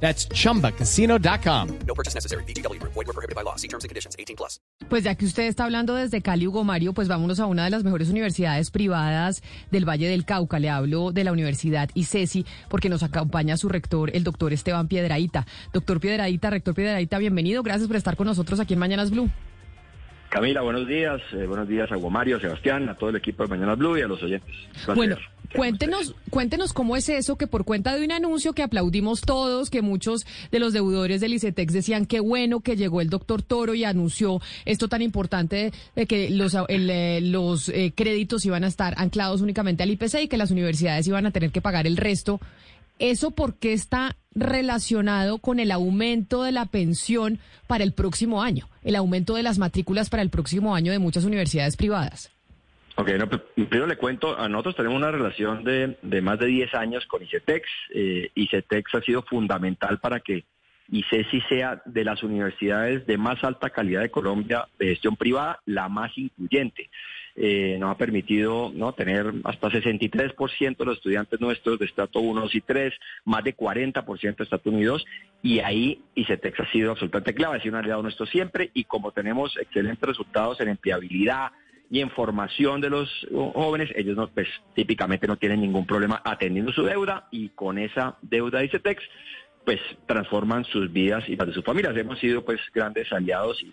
That's chumbacasino.com. No purchase necessary. Void were prohibited by law. See terms and conditions. 18 plus. Pues ya que usted está hablando desde Cali, Hugo Mario, pues vámonos a una de las mejores universidades privadas del Valle del Cauca. Le hablo de la Universidad ICESI porque nos acompaña su rector, el doctor Esteban Piedraíta. Doctor Piedraíta, rector Piedraíta, bienvenido. Gracias por estar con nosotros aquí en Mañanas Blue. Camila, buenos días. Eh, buenos días a Hugo Mario, a Sebastián, a todo el equipo de Mañanas Blue y a los oyentes. Bueno, ¿Qué cuéntenos, cuéntenos cómo es eso que por cuenta de un anuncio que aplaudimos todos, que muchos de los deudores del ICETEX decían qué bueno que llegó el doctor Toro y anunció esto tan importante de, de que los, el, eh, los eh, créditos iban a estar anclados únicamente al IPC y que las universidades iban a tener que pagar el resto. ¿Eso por qué está relacionado con el aumento de la pensión para el próximo año? El aumento de las matrículas para el próximo año de muchas universidades privadas. Ok, no, primero le cuento, a nosotros tenemos una relación de, de más de 10 años con ICETEX. Eh, ICETEX ha sido fundamental para que ICESI sea de las universidades de más alta calidad de Colombia de gestión privada, la más incluyente. Eh, nos ha permitido ¿no? tener hasta 63% de los estudiantes nuestros de estrato 1, 2 y 3, más de 40% de estrato 1 y 2, y ahí ICETEX ha sido absolutamente clave, ha sido un aliado nuestro siempre, y como tenemos excelentes resultados en empleabilidad, y en formación de los jóvenes, ellos no, pues típicamente no tienen ningún problema atendiendo su deuda y con esa deuda de ICETEX, pues transforman sus vidas y las de sus familias. Hemos sido pues grandes aliados y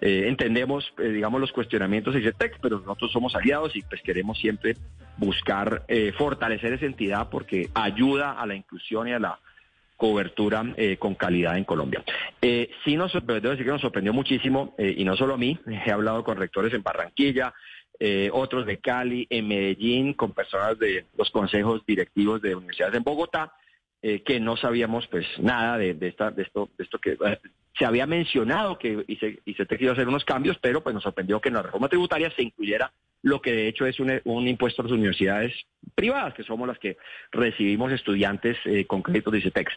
eh, entendemos, eh, digamos, los cuestionamientos de ICETEX, pero nosotros somos aliados y pues queremos siempre buscar eh, fortalecer esa entidad porque ayuda a la inclusión y a la cobertura eh, con calidad en Colombia. Eh, sí nos sorprendió, debo decir que nos sorprendió muchísimo, y no solo a mí, he hablado con rectores en Barranquilla, otros de Cali, en Medellín, con personas de los consejos directivos de universidades en Bogotá, eh, que no sabíamos pues nada de, esta, de esto, de esto que eh, se había mencionado que y se, y se te hacer unos cambios, pero pues nos sorprendió que en la reforma tributaria se incluyera lo que de hecho es un, un impuesto a las universidades privadas, que somos las que recibimos estudiantes eh, con créditos de ICETEX.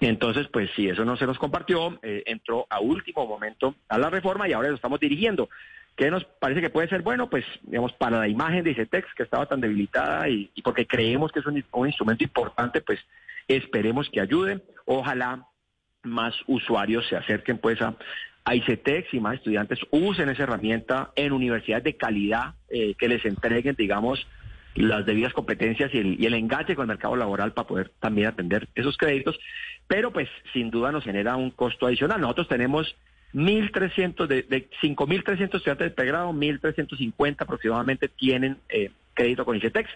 Entonces, pues si eso no se nos compartió, eh, entró a último momento a la reforma y ahora lo estamos dirigiendo. ¿Qué nos parece que puede ser bueno? Pues, digamos, para la imagen de ICETEX, que estaba tan debilitada y, y porque creemos que es un, un instrumento importante, pues esperemos que ayude. Ojalá más usuarios se acerquen pues a, a ICETEX y más estudiantes usen esa herramienta en universidades de calidad eh, que les entreguen, digamos, las debidas competencias y el, y el enganche con el mercado laboral para poder también atender esos créditos, pero pues sin duda nos genera un costo adicional. Nosotros tenemos 1.300, de, de 5.300 estudiantes de pregrado, 1.350 aproximadamente tienen eh, crédito con ICETEX,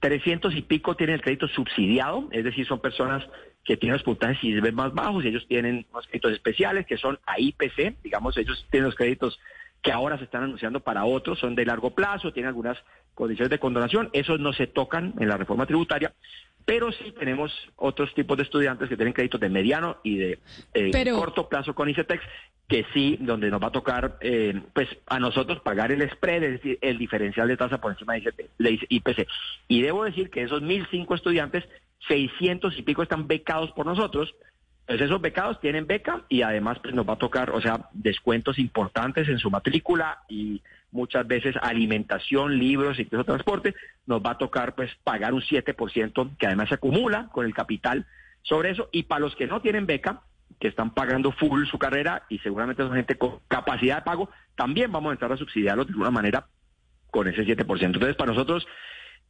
300 y pico tienen el crédito subsidiado, es decir, son personas que tienen los puntajes y más bajos y ellos tienen unos créditos especiales que son a IPC, digamos, ellos tienen los créditos que ahora se están anunciando para otros, son de largo plazo, tienen algunas condiciones de condonación, esos no se tocan en la reforma tributaria, pero sí tenemos otros tipos de estudiantes que tienen créditos de mediano y de eh, Pero- corto plazo con ICETEX, que sí, donde nos va a tocar, eh, pues a nosotros pagar el spread, es decir, el diferencial de tasa por encima de IPC. Y debo decir que esos 1.005 estudiantes, 600 y pico están becados por nosotros, pues esos becados tienen beca y además pues, nos va a tocar, o sea, descuentos importantes en su matrícula y muchas veces alimentación, libros, incluso transporte, nos va a tocar pues pagar un 7% que además se acumula con el capital sobre eso. Y para los que no tienen beca, que están pagando full su carrera y seguramente son gente con capacidad de pago, también vamos a entrar a subsidiarlos de alguna manera con ese 7%. Entonces, para nosotros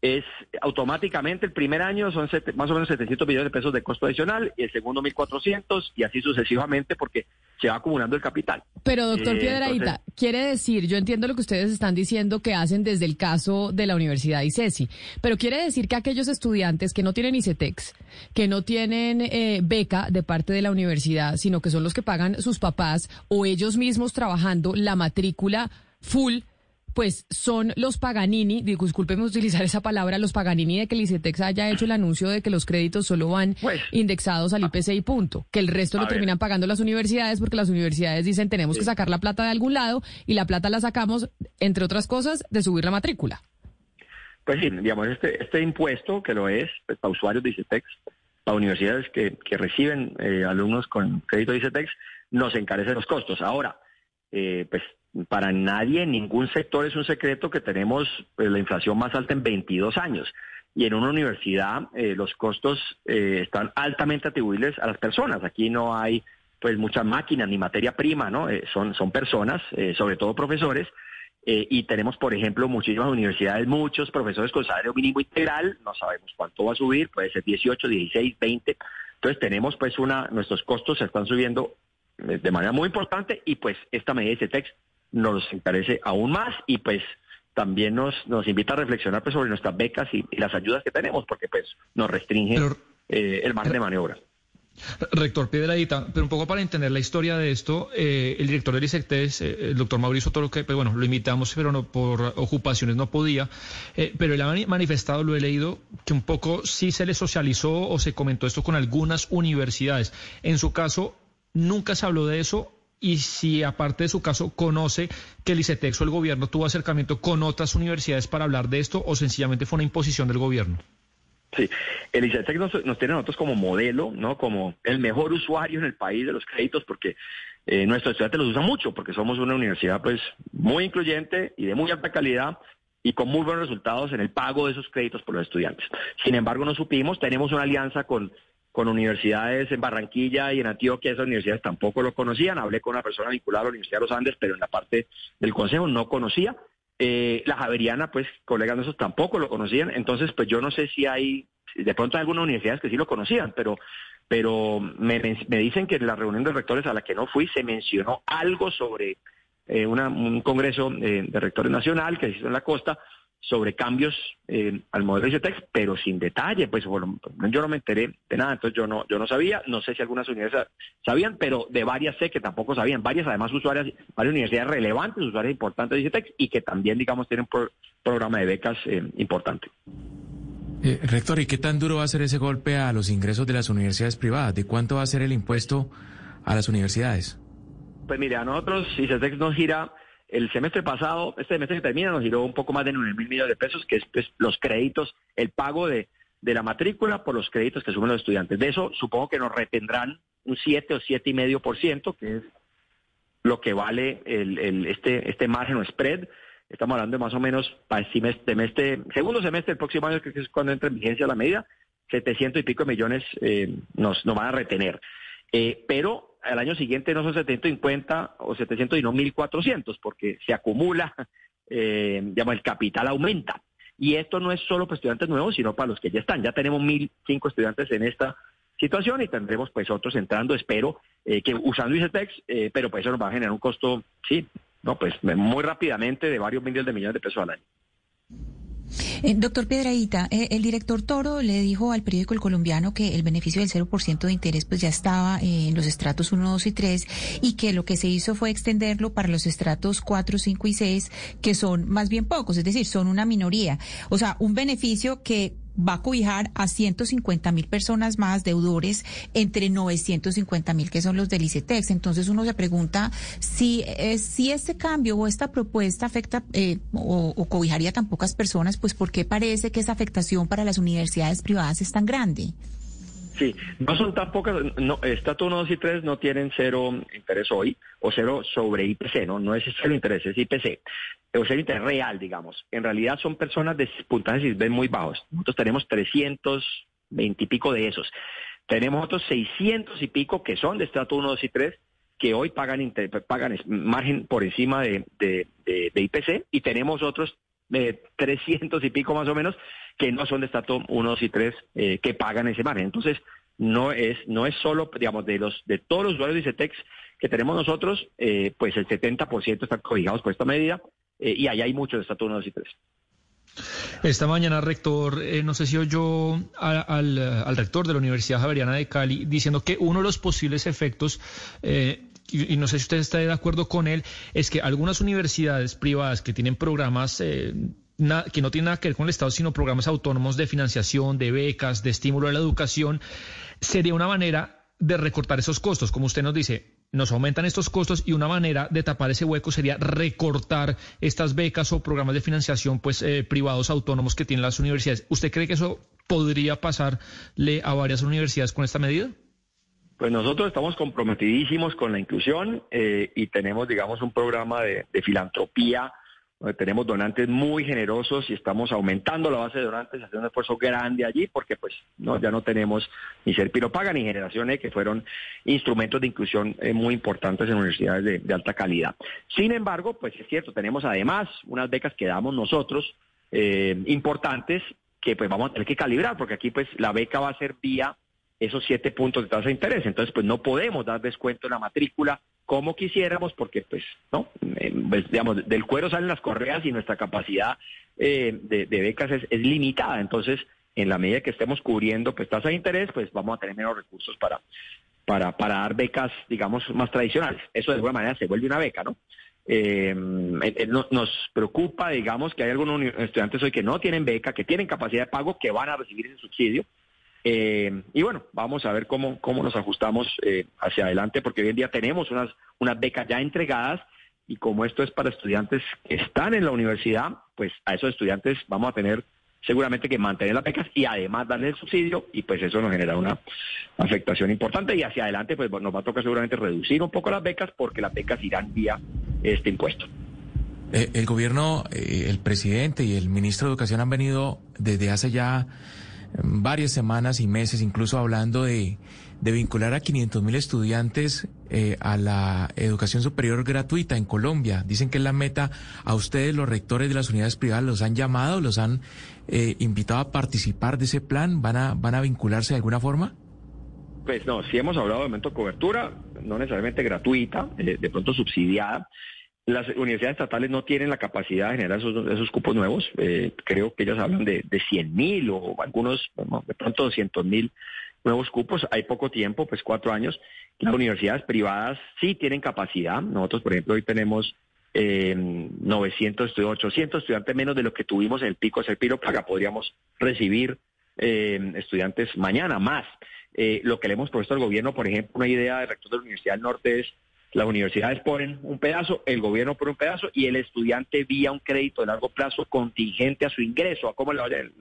es automáticamente el primer año son sete- más o menos 700 millones de pesos de costo adicional y el segundo 1.400 y así sucesivamente porque se va acumulando el capital. Pero, doctor Eh, Piedraíta, entonces- quiere decir, yo entiendo lo que ustedes están diciendo que hacen desde el caso de la Universidad ICESI, pero quiere decir que aquellos estudiantes que no tienen ICETEX, que no tienen eh, beca de parte de la universidad, sino que son los que pagan sus papás o ellos mismos trabajando la matrícula full, pues son los Paganini, digo, discúlpeme utilizar esa palabra, los Paganini de que el ICETEX haya hecho el anuncio de que los créditos solo van Pues, indexados al IPC y punto, que el resto lo ver. terminan pagando las universidades porque las universidades dicen tenemos que sacar la plata de algún lado y la plata la sacamos, entre otras cosas, de subir la matrícula. Pues sí, digamos, este, este impuesto que lo es pues, para usuarios de ICETEX, para universidades que, que reciben eh, alumnos con crédito de ICETEX, nos encarece los costos. Ahora, eh, pues para nadie, en ningún sector es un secreto que tenemos pues, la inflación más alta en 22 años. Y en una universidad eh, los costos eh, están altamente atribuibles a las personas. Aquí no hay pues muchas máquinas ni materia prima, ¿no? Eh, son, son personas, eh, sobre todo profesores, eh, y tenemos, por ejemplo, muchísimas universidades, muchos profesores con salario mínimo integral, no sabemos cuánto va a subir, puede ser 18, 16, 20. Entonces tenemos pues una, nuestros costos se están subiendo eh, de manera muy importante y pues esta medida de CETEX nos encarece aún más y pues también nos, nos invita a reflexionar pues, sobre nuestras becas y, y las ayudas que tenemos porque pues nos restringe eh, el margen de maniobra. Rector Piedradita, pero un poco para entender la historia de esto, eh, el director del ISECTES, eh, el doctor Mauricio Toro, que pues, bueno, lo invitamos, pero no por ocupaciones no podía, eh, pero él ha mani- manifestado, lo he leído, que un poco sí se le socializó o se comentó esto con algunas universidades. En su caso, nunca se habló de eso y si aparte de su caso conoce que el ICETEX o el gobierno tuvo acercamiento con otras universidades para hablar de esto o sencillamente fue una imposición del gobierno. Sí, el ICETEX nos, nos tiene a nosotros como modelo, ¿no? Como el mejor usuario en el país de los créditos, porque eh, nuestros estudiantes los usan mucho, porque somos una universidad, pues, muy incluyente y de muy alta calidad y con muy buenos resultados en el pago de esos créditos por los estudiantes. Sin embargo, no supimos, tenemos una alianza con, con universidades en Barranquilla y en Antioquia, esas universidades tampoco lo conocían. Hablé con una persona vinculada a la Universidad de los Andes, pero en la parte del consejo no conocía. Eh, la Javeriana, pues, colegas nuestros tampoco lo conocían. Entonces, pues yo no sé si hay, de pronto hay algunas universidades que sí lo conocían, pero, pero me, me- dicen que en la reunión de rectores a la que no fui se mencionó algo sobre eh, un congreso eh, de rectores nacional que se hizo en la costa sobre cambios eh, al modelo ICETEX, pero sin detalle, pues bueno, yo no me enteré de nada, entonces yo no, yo no sabía, no sé si algunas universidades sabían, pero de varias sé que tampoco sabían, varias además usuarias, varias universidades relevantes, usuarias importantes de ICETEX y que también, digamos, tienen un pro- programa de becas eh, importante. Eh, rector, ¿y qué tan duro va a ser ese golpe a los ingresos de las universidades privadas? ¿De cuánto va a ser el impuesto a las universidades? Pues mire, a nosotros ICETEX nos gira, el semestre pasado, este semestre que termina, nos giró un poco más de 9 mil millones de pesos, que es pues, los créditos, el pago de, de la matrícula por los créditos que suben los estudiantes. De eso supongo que nos retendrán un 7 o 7,5%, que es lo que vale el, este, este margen o spread. Estamos hablando de más o menos para el semestre, segundo semestre del próximo año, que es cuando entra en vigencia la medida, 700 y pico millones eh, nos, nos van a retener. Eh, pero al año siguiente no son 750 o 700 y no 1400 porque se acumula, eh, digamos, el capital aumenta. Y esto no es solo para estudiantes nuevos, sino para los que ya están. Ya tenemos 1005 estudiantes en esta situación y tendremos pues otros entrando, espero, eh, que usando ICETEX, eh, pero pues eso nos va a generar un costo, sí, no, pues muy rápidamente de varios miles de millones de pesos al año. Eh, doctor Piedradita, eh, el director Toro le dijo al periódico El Colombiano que el beneficio del 0% de interés pues ya estaba eh, en los estratos 1, 2 y 3 y que lo que se hizo fue extenderlo para los estratos 4, 5 y 6 que son más bien pocos, es decir, son una minoría. O sea, un beneficio que va a cobijar a 150 mil personas más deudores entre 950 mil que son los del ICETEX. Entonces uno se pregunta si, eh, si este cambio o esta propuesta afecta eh, o, o cobijaría tan pocas personas, pues ¿por qué parece que esa afectación para las universidades privadas es tan grande? Sí, no son tan pocas, no, Estatus 1, 2 y 3 no tienen cero interés hoy, o cero sobre IPC, ¿no? No es cero interés, es IPC, o cero interés real, digamos. En realidad son personas de puntajes ISBEN muy bajos. Nosotros tenemos 320 y pico de esos. Tenemos otros 600 y pico que son de Estatus 1, 2 y 3, que hoy pagan, pagan margen por encima de- de IPC, y tenemos otros eh, 300 y pico más o menos que no son de estatus 1, 2 y 3 eh, que pagan ese margen. Entonces, no es no es solo, digamos, de los de todos los usuarios de ICETEX que tenemos nosotros, eh, pues el 70% están cobijados por esta medida eh, y ahí hay muchos de estatus 1, 2 y 3. Esta mañana, rector, no sé si oyó a- al, al rector de la Universidad Javeriana de Cali diciendo que uno de los posibles efectos eh, y, no sé si usted está de acuerdo con él, es que algunas universidades privadas que tienen programas eh, que no tienen nada que ver con el Estado, sino programas autónomos de financiación, de becas, de estímulo a la educación, sería una manera de recortar esos costos. Como usted nos dice, nos aumentan estos costos y una manera de tapar ese hueco sería recortar estas becas o programas de financiación pues eh, privados autónomos que tienen las universidades. ¿Usted cree que eso podría pasarle a varias universidades con esta medida? Pues nosotros estamos comprometidísimos con la inclusión eh, y tenemos, digamos, un programa de, filantropía donde tenemos donantes muy generosos y estamos aumentando la base de donantes, haciendo un esfuerzo grande allí porque pues no ya no tenemos ni Ser Paga ni Generaciones que fueron instrumentos de inclusión eh, muy importantes en universidades de, alta calidad. Sin embargo, pues es cierto, tenemos además unas becas que damos nosotros eh, importantes que pues vamos a tener que calibrar porque aquí pues la beca va a ser vía esos siete puntos de tasa de interés. Entonces, pues no podemos dar descuento en la matrícula como quisiéramos, porque pues, ¿no? Eh, pues, digamos, del cuero salen las correas y nuestra capacidad eh, de, becas es, limitada. Entonces, en la medida que estemos cubriendo pues tasa de interés, pues vamos a tener menos recursos para, para, para dar becas, digamos, más tradicionales. Eso de alguna manera se vuelve una beca, ¿no? Eh, nos preocupa, digamos, que hay algunos estudiantes hoy que no tienen beca, que tienen capacidad de pago, que van a recibir ese subsidio eh, y bueno, vamos a ver cómo, cómo nos ajustamos eh, hacia adelante, porque hoy en día tenemos unas, unas becas ya entregadas y como esto es para estudiantes que están en la universidad, pues a esos estudiantes vamos a tener seguramente que mantener las becas y además darle el subsidio y pues eso nos genera una afectación importante y hacia adelante pues nos va a tocar seguramente reducir un poco las becas porque las becas irán vía este impuesto. Eh, el gobierno, el presidente y el ministro de Educación han venido desde hace ya varias semanas y meses, incluso hablando de, vincular a 500 mil estudiantes eh, a la educación superior gratuita en Colombia. Dicen que es la meta. A ustedes, los rectores de las unidades privadas, los han llamado, los han eh, invitado a participar de ese plan. ¿Van a, van a vincularse de alguna forma? Pues no, si hemos hablado de momento de cobertura, no necesariamente gratuita, eh, de pronto subsidiada. Las universidades estatales no tienen la capacidad de generar esos, cupos nuevos. Eh, creo que ellos hablan de, de 100 mil o algunos, de pronto 200 mil nuevos cupos. Hay poco tiempo, pues cuatro años. Las universidades privadas sí tienen capacidad. Nosotros, por ejemplo, hoy tenemos eh, 900, 800 estudiantes menos de lo que tuvimos en el pico de Piro Paga. Podríamos recibir eh, estudiantes mañana más. Eh, lo que le hemos propuesto al gobierno, por ejemplo, una idea del rector de la Universidad del Norte es las universidades ponen un pedazo, el gobierno pone un pedazo y el estudiante vía un crédito de largo plazo contingente a su ingreso, a cómo le vaya en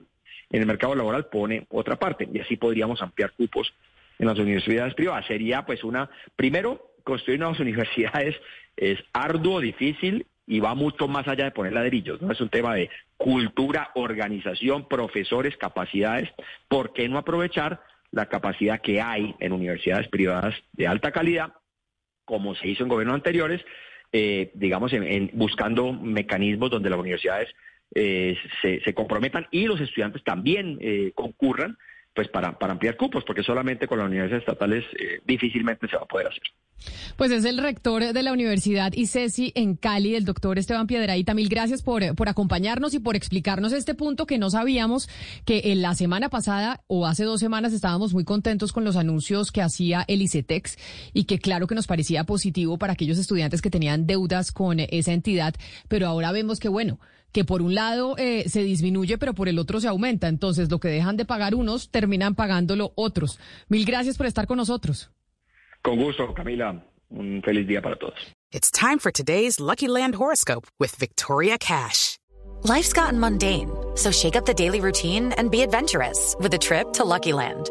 el mercado laboral, pone otra parte. Y así podríamos ampliar cupos en las universidades privadas. Sería pues una, primero, construir nuevas universidades es arduo, difícil y va mucho más allá de poner ladrillos, ¿no? Es un tema de cultura, organización, profesores, capacidades. ¿Por qué no aprovechar la capacidad que hay en universidades privadas de alta calidad como se hizo en gobiernos anteriores, eh, digamos, en, buscando mecanismos donde las universidades eh, se, comprometan y los estudiantes también eh, concurran pues para, para ampliar cupos, porque solamente con las universidades estatales difícilmente se va a poder hacer. Pues es el rector de la Universidad ICESI en Cali, el doctor Esteban Piedraíta. Mil gracias por, por acompañarnos y por explicarnos este punto que no sabíamos que en la semana pasada o hace dos semanas estábamos muy contentos con los anuncios que hacía el ICETEX y que claro que nos parecía positivo para aquellos estudiantes que tenían deudas con esa entidad, pero ahora vemos que bueno, que por un lado eh, se disminuye, pero por el otro se aumenta. Entonces, lo que dejan de pagar unos, terminan pagándolo otros. Mil gracias por estar con nosotros. Con gusto, Camila. Un feliz día para todos. It's time for today's Lucky Land horoscope with Victoria Cash. Life's gotten mundane, so shake up the daily routine and be adventurous with a trip to Lucky Land.